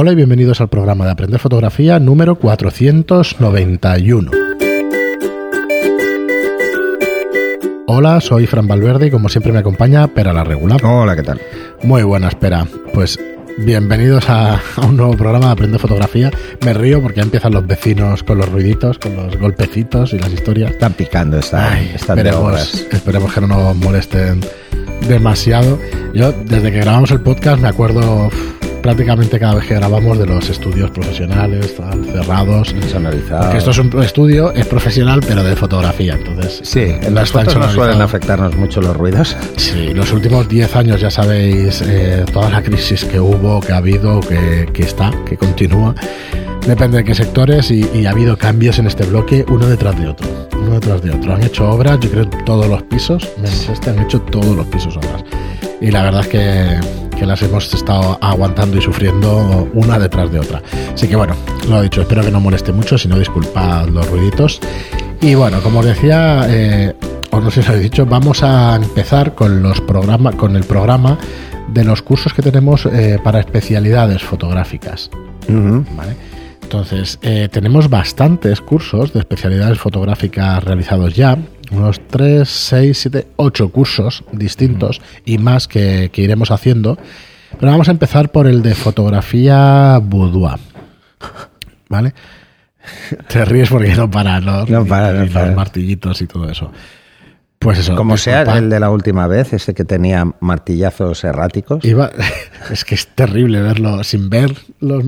Hola y bienvenidos al programa de Aprender Fotografía número 491. Hola, soy Fran Valverde y como siempre me acompaña Pera la Regular. Hola, ¿qué tal? Muy buena, espera. Pues bienvenidos a, a un nuevo programa de Aprender Fotografía. Me río porque ya empiezan los vecinos con los ruiditos, con los golpecitos y las historias. Están picando, están, Ay, están esperemos, que no nos molesten demasiado. Yo, desde que grabamos el podcast, me acuerdo prácticamente cada vez que grabamos de los estudios profesionales, tal, cerrados. Sonorizado. Porque esto es un estudio, es profesional, pero de fotografía. Entonces, Sí, en las fotos no suelen afectarnos mucho los ruidos. Sí, los últimos 10 años ya sabéis eh, toda la crisis que hubo, que ha habido, que, que está, que continúa. Depende de qué sectores y, y ha habido cambios en este bloque uno detrás de otro. Uno detrás de otro. Han hecho obras, yo creo, todos los pisos. Menos este, han hecho todos los pisos obras. Y la verdad es que, que las hemos estado aguantando y sufriendo una detrás de otra. Así que bueno, lo he dicho, espero que no moleste mucho, si no disculpad los ruiditos. Y bueno, como os decía, eh, o no sé si os he dicho, vamos a empezar con los programas, con el programa de los cursos que tenemos eh, para especialidades fotográficas. Entonces, eh, tenemos bastantes cursos de especialidades fotográficas realizados ya, unos 3, 6, 7, 8 cursos distintos y más que, que iremos haciendo. Pero vamos a empezar por el de fotografía boudoir. ¿Vale? Te ríes porque no para, ¿no? No para, no Y para. los martillitos y todo eso. Pues eso. Como sea el de la última vez, ese que tenía martillazos erráticos. Iba- es que es terrible verlo sin ver los.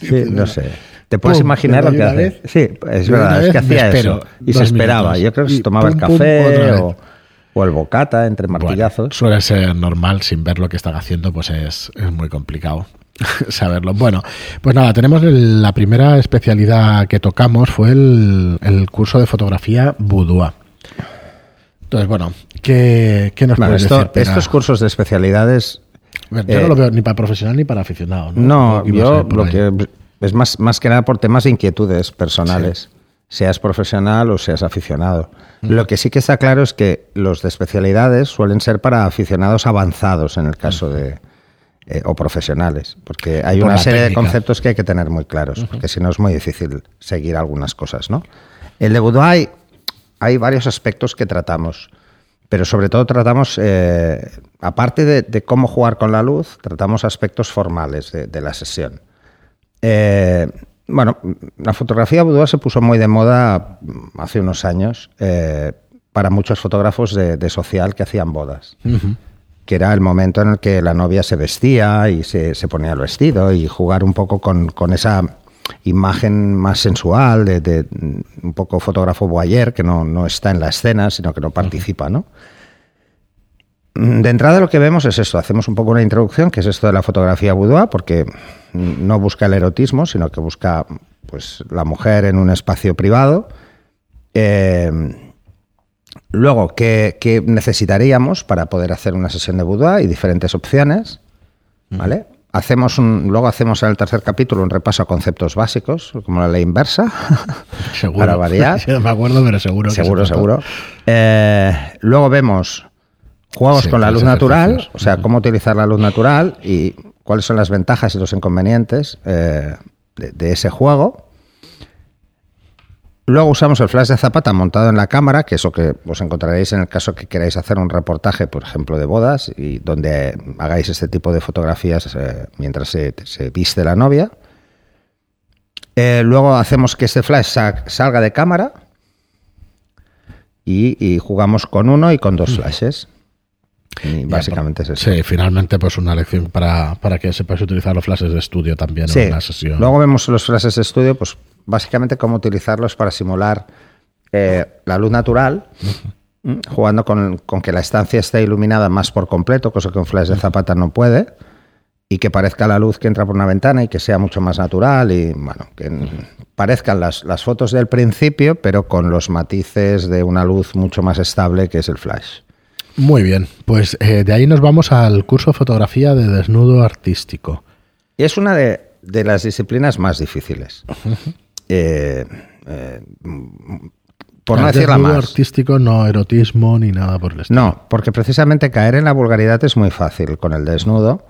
Sí, no sé. ¿Te puedes Pum, imaginar lo que hace? vez, Sí, es verdad, es que hacía eso. Y se esperaba. minutos. Yo creo que se tomaba pum, el café o, el bocata entre Bueno, martillazos. suele ser normal, sin ver lo que están haciendo, pues es, es muy complicado saberlo. Bueno, pues nada, tenemos el- la primera especialidad que tocamos fue el, el curso de fotografía boudoir. Entonces, bueno, ¿qué, qué nos Bueno, puedes esto- decir? Estos cursos de especialidades yo eh, no lo veo ni para profesional ni para aficionado. No, No, yo lo ahí. que es más, más que nada por temas de inquietudes personales, seas profesional o seas aficionado. Lo que sí que está claro es que los de especialidades suelen ser para aficionados avanzados en el caso de eh, o profesionales, porque hay Por una serie técnica. de conceptos que hay que tener muy claros, porque si no es muy difícil seguir algunas cosas, ¿no? El de boudoir hay, hay varios aspectos que tratamos, pero sobre todo tratamos, eh, aparte de, de cómo jugar con la luz, tratamos aspectos formales de, de la sesión. Eh, bueno, la fotografía boudoir se puso muy de moda hace unos años eh, para muchos fotógrafos de, de social que hacían bodas, que era el momento en el que la novia se vestía y se, se ponía el vestido y jugar un poco con, con esa imagen más sensual de, de, un poco fotógrafo voyeur que no, no está en la escena sino que no participa, ¿no? De entrada lo que vemos es esto, hacemos un poco una introducción, que es esto de la fotografía boudoir, porque no busca el erotismo, sino que busca pues, la mujer en un espacio privado. Eh, luego, ¿qué, qué necesitaríamos para poder hacer una sesión de boudoir? Y diferentes opciones, ¿vale? Hacemos un, luego hacemos en el tercer capítulo un repaso a conceptos básicos, como la ley inversa, Seguro. para variar. Me acuerdo, pero seguro. que Seguro, se trata. seguro. Eh, luego vemos juegos Sí, con la luz natural, o sea, cómo utilizar la luz natural y cuáles son las ventajas y los inconvenientes eh, de, de ese juego. Luego usamos el flash de zapata montado en la cámara, que es lo que os encontraréis en el caso que queráis hacer un reportaje, por ejemplo, de bodas, y donde hagáis este tipo de fotografías eh, mientras se, se viste la novia. Eh, luego hacemos que este flash sa- salga de cámara y, y jugamos con uno y con dos flashes. Y básicamente es eso. Sí, finalmente, pues una lección para, para que sepas utilizar los flashes de estudio también Sí. en una sesión. Luego vemos los flashes de estudio, pues básicamente cómo utilizarlos para simular eh, la luz natural, jugando con, con que la estancia esté iluminada más por completo, cosa que un flash de zapata no puede, y que parezca la luz que entra por una ventana y que sea mucho más natural y bueno, que parezcan las, las fotos del principio, pero con los matices de una luz mucho más estable que es el flash. Muy bien, pues eh, de ahí nos vamos al curso de fotografía de desnudo artístico. Y es una de, de las disciplinas más difíciles. Eh, eh, por no El decir la desnudo más. artístico, no erotismo ni nada por el estilo. No, porque precisamente caer en la vulgaridad es muy fácil con el desnudo.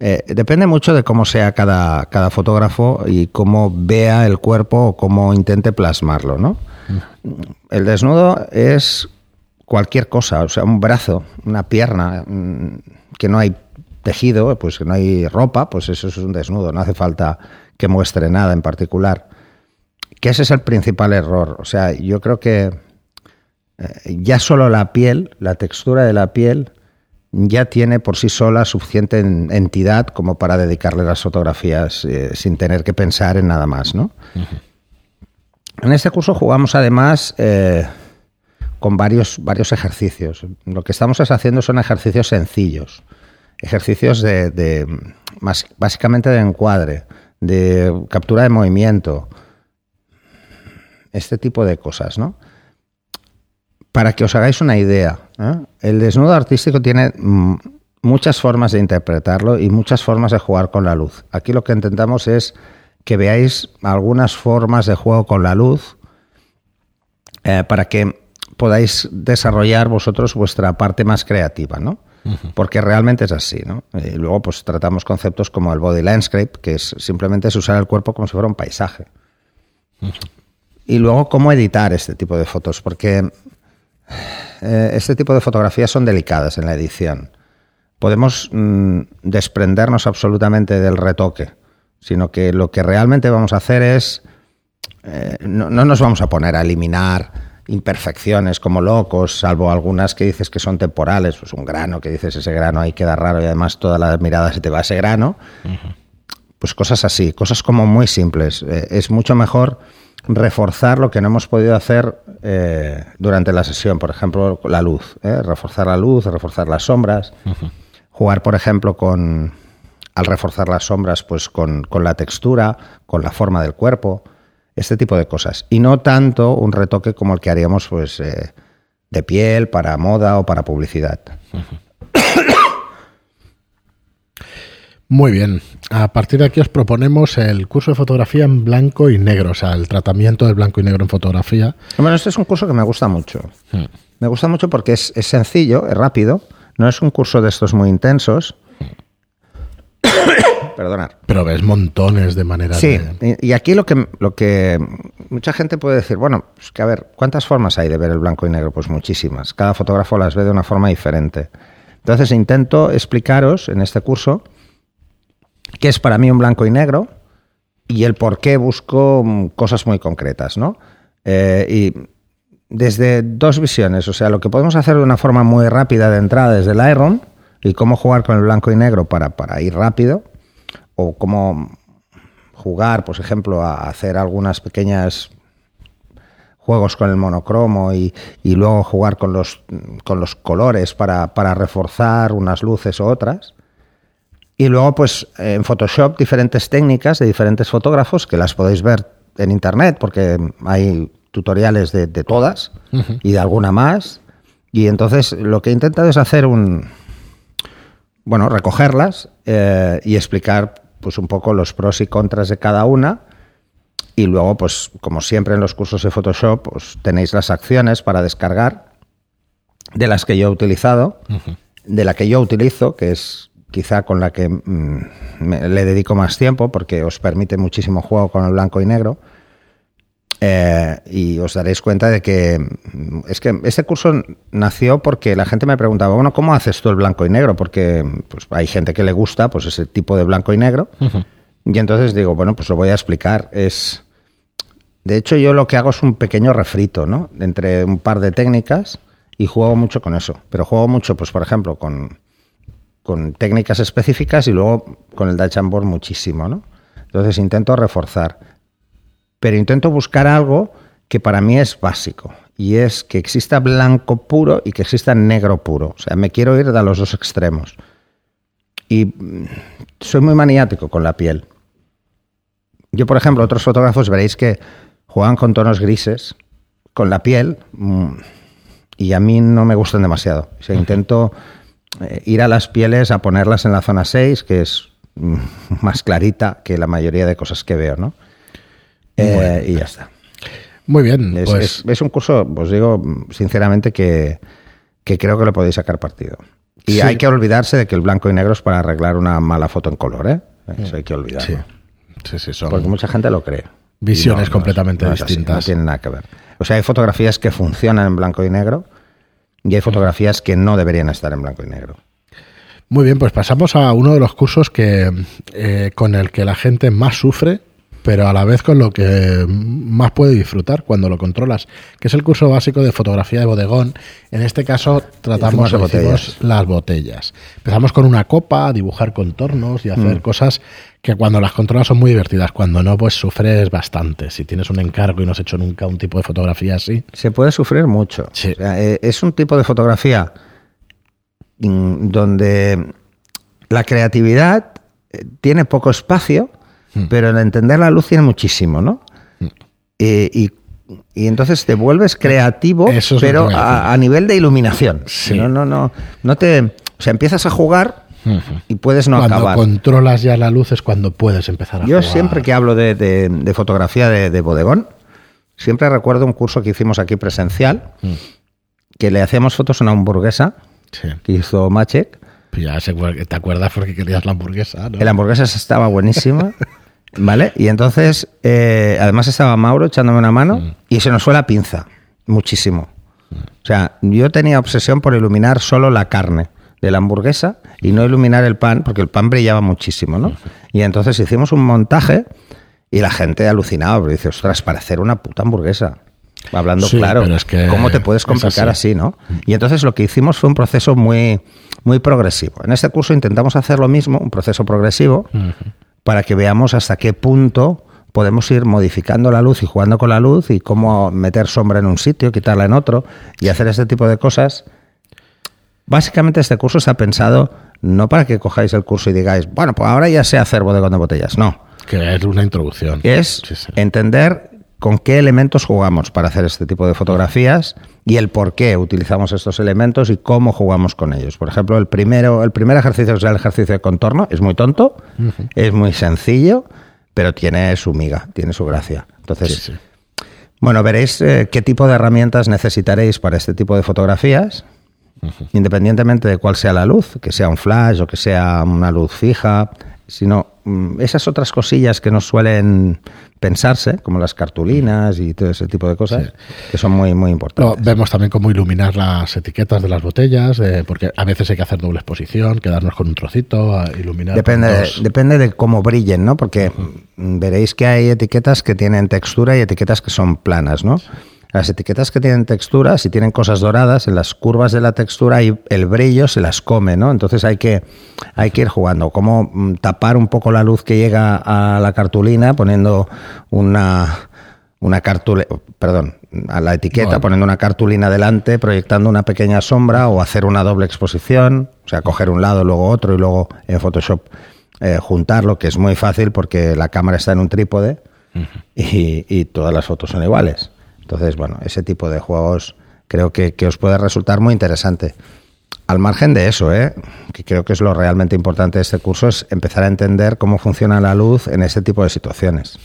Eh, depende mucho de cómo sea cada, cada fotógrafo y cómo vea el cuerpo o cómo intente plasmarlo, ¿no? El desnudo es cualquier cosa, o sea, un brazo, una pierna, mm, que no hay tejido, pues que no hay ropa, pues eso es un desnudo, no hace falta que muestre nada en particular. Que ese es el principal error. O sea, yo creo que eh, ya solo la piel, la textura de la piel, ya tiene por sí sola suficiente entidad como para dedicarle las fotografías eh, sin tener que pensar en nada más, ¿no? En este curso jugamos además eh, con varios, varios ejercicios. Lo que estamos haciendo son ejercicios sencillos, ejercicios de, más, básicamente de encuadre, de captura de movimiento, este tipo de cosas, ¿no? Para que os hagáis una idea, ¿eh? el desnudo artístico tiene muchas formas de interpretarlo y muchas formas de jugar con la luz. Aquí lo que intentamos es que veáis algunas formas de juego con la luz eh, para que podáis desarrollar vosotros vuestra parte más creativa, ¿no? Porque realmente es así, ¿no? Y luego pues tratamos conceptos como el body landscape, que es simplemente es usar el cuerpo como si fuera un paisaje. Y luego cómo editar este tipo de fotos, porque eh, este tipo de fotografías son delicadas en la edición. Podemos mm, desprendernos absolutamente del retoque, sino que lo que realmente vamos a hacer es, eh, no, nos vamos a poner a eliminar imperfecciones como locos, salvo algunas que dices que son temporales, pues un grano que dices ese grano ahí queda raro y además toda la mirada se te va a ese grano. Pues cosas así, cosas como muy simples. Eh, es mucho mejor reforzar lo que no hemos podido hacer eh, durante la sesión, por ejemplo, la luz, ¿eh? reforzar la luz, reforzar las sombras, jugar, por ejemplo, con, al reforzar las sombras, pues con, la textura, con la forma del cuerpo, este tipo de cosas. Y no tanto un retoque como el que haríamos pues, eh, de piel, para moda o para publicidad. Muy bien. A partir de aquí os proponemos el curso de fotografía en blanco y negro, o sea, el tratamiento del blanco y negro en fotografía. Bueno, este es un curso que me gusta mucho. Hmm. Me gusta mucho porque es, sencillo, es rápido, no es un curso de estos muy intensos. Perdonar. Pero ves montones de maneras sí, y aquí lo que, lo que mucha gente puede decir, bueno, pues que a ver, ¿cuántas formas hay de ver el blanco y negro? Pues muchísimas. Cada fotógrafo las ve de una forma diferente. Entonces intento explicaros en este curso que es para mí un blanco y negro y el por qué busco mm, cosas muy concretas, ¿no? Eh, y desde dos visiones, o sea, lo que podemos hacer de una forma muy rápida de entrada desde el Iron y cómo jugar con el blanco y negro para, para ir rápido, o cómo jugar, por ejemplo, a hacer algunas pequeñas juegos con el monocromo y, y luego jugar con los, con los colores para, para reforzar unas luces u otras. Y luego, pues en Photoshop, diferentes técnicas de diferentes fotógrafos que las podéis ver en internet, porque hay tutoriales de, todas y de alguna más. Y entonces lo que he intentado es hacer un. Bueno, recogerlas eh, y explicar pues un poco los pros y contras de cada una. Y luego, pues, como siempre en los cursos de Photoshop, pues tenéis las acciones para descargar de las que yo he utilizado, de la que yo utilizo, que es quizá con la que mm, le dedico más tiempo porque os permite muchísimo juego con el blanco y negro. Eh, y os daréis cuenta de que mm, es que este curso nació porque la gente me preguntaba, bueno, ¿cómo haces tú el blanco y negro? Porque pues, hay gente que le gusta pues ese tipo de blanco y negro. Y entonces digo, bueno, pues lo voy a explicar. Es, de hecho, yo lo que hago es un pequeño refrito, ¿no? Entre un par de técnicas y juego mucho con eso. Pero juego mucho, pues por ejemplo, con con técnicas específicas y luego con el Dutch Board muchísimo, ¿no? Entonces intento reforzar, pero intento buscar algo que para mí es básico y es que exista blanco puro y que exista negro puro. O sea, me quiero ir de los dos extremos. Y mm, soy muy maniático con la piel. Yo, por ejemplo, otros fotógrafos veréis que juegan con tonos grises con la piel mm, y a mí no me gustan demasiado. O sea, intento eh, ir a las pieles a ponerlas en la zona 6, que es mm, más clarita que la mayoría de cosas que veo, ¿no? Eh, y ya está. Muy bien. Es, pues... es, un curso, os digo sinceramente, que, creo que lo podéis sacar partido. Y Sí. hay que olvidarse de que el blanco y negro es para arreglar una mala foto en color, ¿eh? Eso hay que olvidarlo. Sí, sí, sí, son Porque mucha gente lo cree. Visiones completamente es distintas. no tiene nada que ver. O sea, hay fotografías que funcionan en blanco y negro y hay fotografías que no deberían estar en blanco y negro. Muy bien, pues pasamos a uno de los cursos que eh, con el que la gente más sufre, pero a la vez con lo que más puede disfrutar cuando lo controlas, que es el curso básico de fotografía de bodegón. En este caso tratamos de botellas. las botellas. Empezamos con una copa, a dibujar contornos y Mm. hacer cosas que cuando las controlas son muy divertidas, cuando no, pues sufres bastante. Si tienes un encargo y no has hecho nunca un tipo de fotografía así, Se puede sufrir mucho. Sí. O sea, eh, es un tipo de fotografía mm, donde la creatividad eh, tiene poco espacio, Hmm. pero el entender la luz tiene muchísimo, ¿no? Eh, y, y entonces te vuelves creativo, Eso es pero a nivel de iluminación. Sí. No, no, no, no te, o sea, empiezas a jugar y puedes no cuando acabar. controlas ya la luz es cuando puedes empezar a Yo jugar. siempre que hablo de, de- de fotografía de, de bodegón, siempre recuerdo un curso que hicimos aquí presencial, Mm. que le hacíamos fotos a una hamburguesa Sí. que hizo Machek. Pues Ya sé que te acuerdas porque querías la hamburguesa, ¿no? La hamburguesa estaba buenísima, ¿vale? Y entonces, eh, además estaba Mauro echándome una mano Mm. y se nos fue la pinza, muchísimo. O sea, yo tenía obsesión por iluminar solo la carne de la hamburguesa y no iluminar el pan, porque el pan brillaba muchísimo, ¿no? Y entonces hicimos un montaje y la gente alucinaba, porque dice, ostras, para hacer una puta hamburguesa. Hablando Sí, claro, pero es que ¿cómo te puedes es complicar así. así, no? Y entonces lo que hicimos fue un proceso muy, muy progresivo. En este curso intentamos hacer lo mismo, un proceso progresivo, para que veamos hasta qué punto podemos ir modificando la luz y jugando con la luz y cómo meter sombra en un sitio, quitarla en otro y hacer este tipo de cosas. Básicamente este curso está pensado no para que cojáis el curso y digáis, bueno, pues ahora ya sé hacer bodegón de botellas. No, Que es una introducción. es Sí, sí. entender con qué elementos jugamos para hacer este tipo de fotografías y el por qué utilizamos estos elementos y cómo jugamos con ellos. Por ejemplo, el primero, el primer ejercicio que es el ejercicio de contorno, es muy tonto, es muy sencillo, pero tiene su miga, tiene su gracia. Entonces, Sí, sí. bueno, veréis eh, qué tipo de herramientas necesitaréis para este tipo de fotografías, independientemente de cuál sea la luz, que sea un flash o que sea una luz fija, sino mm, esas otras cosillas que nos suelen pensarse, como las cartulinas y todo ese tipo de cosas, que son muy, muy importantes. vemos también cómo iluminar las etiquetas de las botellas, eh, porque a veces hay que hacer doble exposición, quedarnos con un trocito, a iluminar. Depende, depende de cómo brillen, ¿no? Porque veréis que hay etiquetas que tienen textura y etiquetas que son planas, ¿no? Las etiquetas que tienen textura, si tienen cosas doradas, en las curvas de la textura y el brillo se las come, ¿no? Entonces hay que, hay que ir jugando. Cómo mm, tapar un poco la luz que llega a la cartulina poniendo una, una cartulina, perdón, a la etiqueta, Bueno. poniendo una cartulina delante, proyectando una pequeña sombra o hacer una doble exposición, o sea, coger un lado, luego otro y luego en Photoshop eh, juntarlo, que es muy fácil porque la cámara está en un trípode y, y todas las fotos son iguales. Entonces, bueno, ese tipo de juegos creo que, que os puede resultar muy interesante. Al margen de eso, ¿eh? que creo que es lo realmente importante de este curso, es empezar a entender cómo funciona la luz en este tipo de situaciones.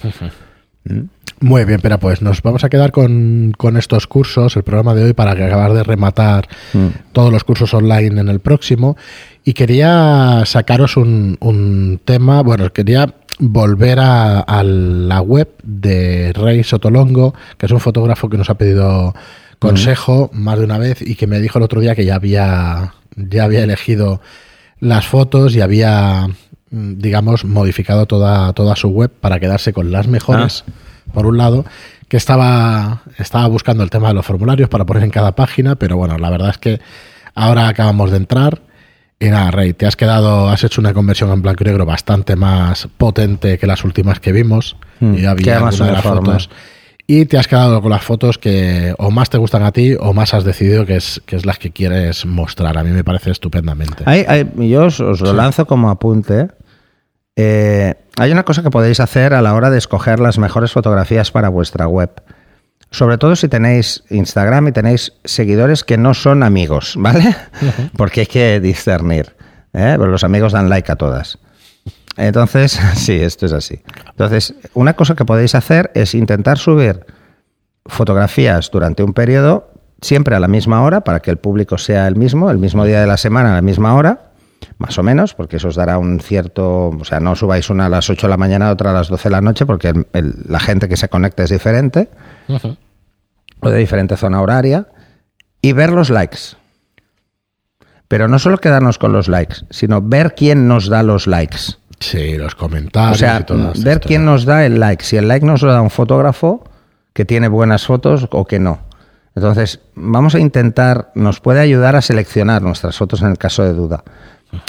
Muy bien, pero pues nos vamos a quedar con, con estos cursos, el programa de hoy, para acabar de rematar Mm. todos los cursos online en el próximo. Y quería sacaros un, un tema, bueno, quería volver a, a la web de Rey Sotolongo, que es un fotógrafo que nos ha pedido consejo más de una vez y que me dijo el otro día que ya había, ya había elegido las fotos y había, mm, digamos, modificado toda, toda su web para quedarse con las mejores, por un lado, que estaba, estaba buscando el tema de los formularios para poner en cada página, pero bueno, la verdad es que ahora acabamos de entrar. Y nada, Rey, te has quedado, has hecho una conversión en blanco y negro bastante más potente que las últimas que vimos. Mm, y había más de las fotos. Y te has quedado con las fotos que o más te gustan a ti o más has decidido que es, que es las que quieres mostrar. A mí me parece estupendamente. Hay- hay- yo os, os lo lanzo como apunte. Eh, hay una cosa que podéis hacer a la hora de escoger las mejores fotografías para vuestra web. Sobre todo si tenéis Instagram y tenéis seguidores que no son amigos, ¿vale? Porque hay que discernir. ¿eh? Pero los amigos dan like a todas. Entonces, sí, esto es así. Entonces, una cosa que podéis hacer es intentar subir fotografías durante un periodo siempre a la misma hora para que el público sea el mismo, el mismo día de la semana a la misma hora, más o menos, porque eso os dará un cierto, o sea, no subáis una a las 8 de la mañana, otra a las 12 de la noche, porque el- el- la gente que se conecta es diferente o de diferente zona horaria, y ver los likes. Pero no solo quedarnos con los likes, sino ver quién nos da los likes. Sí, los comentarios O sea, y todas ver quién nos da el like. Si el like nos lo da un fotógrafo que tiene buenas fotos o que no. Entonces, vamos a intentar, nos puede ayudar a seleccionar nuestras fotos en el caso de duda.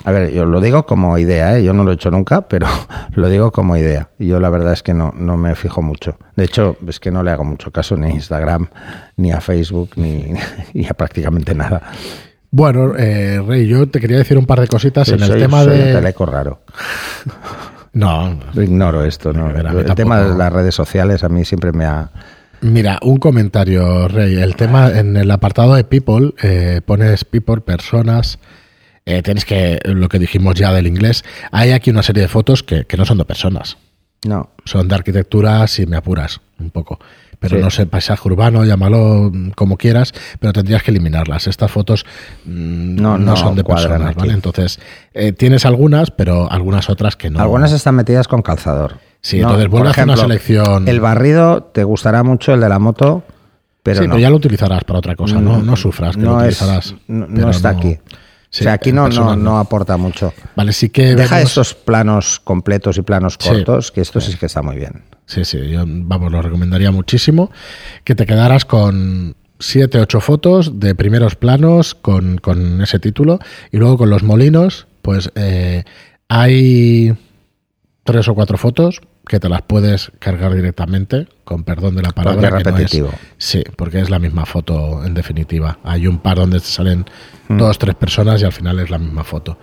A ver, yo lo digo como idea, ¿eh? yo no lo he hecho nunca, pero lo digo como idea. Y yo la verdad es que no, no me fijo mucho. De hecho, es que no le hago mucho caso ni a Instagram, ni a Facebook, ni, ni a prácticamente nada. Bueno, eh, Rey, yo te quería decir un par de cositas en el tema soy un de... teleco raro. No, ignoro esto, ¿no? El tema de las redes sociales a mí siempre me ha... Mira, un comentario, Rey. El tema en el apartado de people, eh, pones people, personas. Eh, tienes que, lo que dijimos ya del inglés, hay aquí una serie de fotos que, que no son de personas. No, Son de arquitectura, si me apuras un poco. Pero Sí. no sé, paisaje urbano, llámalo mm, como quieras, pero tendrías que eliminarlas. Estas fotos mm, No, no, no son de personas. ¿vale? Entonces, eh, tienes algunas, pero algunas otras que no. Algunas están metidas con calzador. Sí, No, entonces vuelve a hacer una selección. El barrido te gustará mucho el de la moto, pero sí, no. pero ya lo utilizarás para otra cosa, no, no sufras que no lo utilizarás. no, está aquí. Sí, o sea, aquí no, no, no aporta mucho. Vale, sí que Deja vemos- estos planos completos y planos Sí. cortos, que esto sí que está muy bien. Sí, sí, yo vamos, lo recomendaría muchísimo que te quedaras con siete, ocho fotos de primeros planos con, con ese título y luego con los molinos, pues eh, hay tres o cuatro fotos que te las puedes cargar directamente, con perdón de la palabra. Porque es que no repetitivo. sí, porque es la misma foto en definitiva. Hay un par donde te salen Mm. dos, tres personas y al final es la misma foto.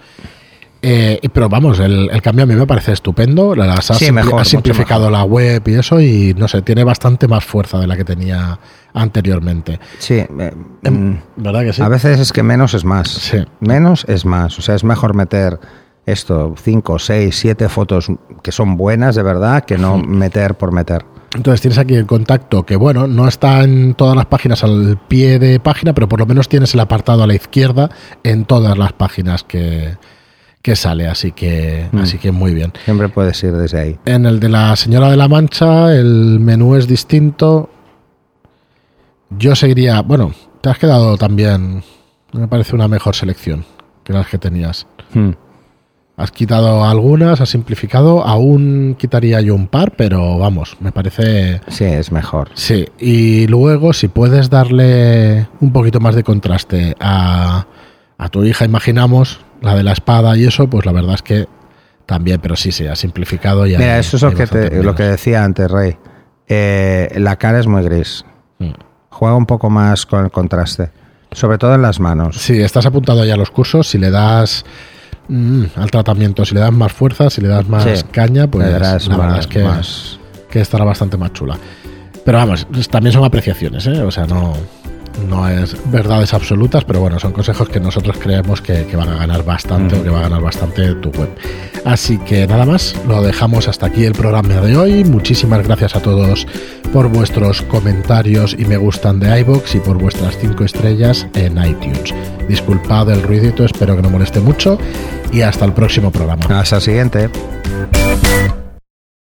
Eh, pero vamos, el, el cambio a mí me parece estupendo. Las has Sí, simpli- mejor, has mucho simplificado la web y eso, y no sé, tiene bastante más fuerza de la que tenía anteriormente. Sí, eh, mm, ¿Verdad que sí? a veces es que menos es más. Sí. Menos es más. O sea, es mejor meter esto, cinco, seis, siete fotos que son buenas de verdad, que no meter por meter. Entonces tienes aquí el contacto que, bueno, no está en todas las páginas al pie de página, pero por lo menos tienes el apartado a la izquierda en todas las páginas que, que sale, así que, Mm. así que muy bien. Siempre puedes ir desde ahí. En el de la Señora de la Mancha, el menú es distinto. Yo seguiría, bueno, te has quedado también, me parece una mejor selección que las que tenías. Hmm. Has quitado algunas, has simplificado, aún quitaría yo un par, pero vamos, me parece... Sí, es mejor. Sí, y luego si puedes darle un poquito más de contraste a, a tu hija, imaginamos, la de la espada y eso, pues la verdad es que también, pero sí, sí, ha simplificado y hay- Mira, eso es lo que, te- bastante lo que menos. decía antes, Rey. Eh, la cara es muy gris. Mm. Juega un poco más con el contraste. Sobre todo en las manos. Sí, estás apuntado ya a los cursos, si le das mm, al tratamiento, si le das más fuerza, si le das más Sí, caña, pues la verdad más- es que, más- que estará bastante más chula. Pero vamos, también son apreciaciones, ¿eh? O sea, no, no es verdades absolutas, pero bueno, son consejos que nosotros creemos que, van a ganar bastante o que va a ganar bastante tu web. Así que nada más, lo dejamos hasta aquí el programa de hoy. Muchísimas gracias a todos por vuestros comentarios y me gustan de iBox y por vuestras 5 estrellas en iTunes. Disculpad el ruidito, espero que no moleste mucho y hasta el próximo programa. Hasta el siguiente.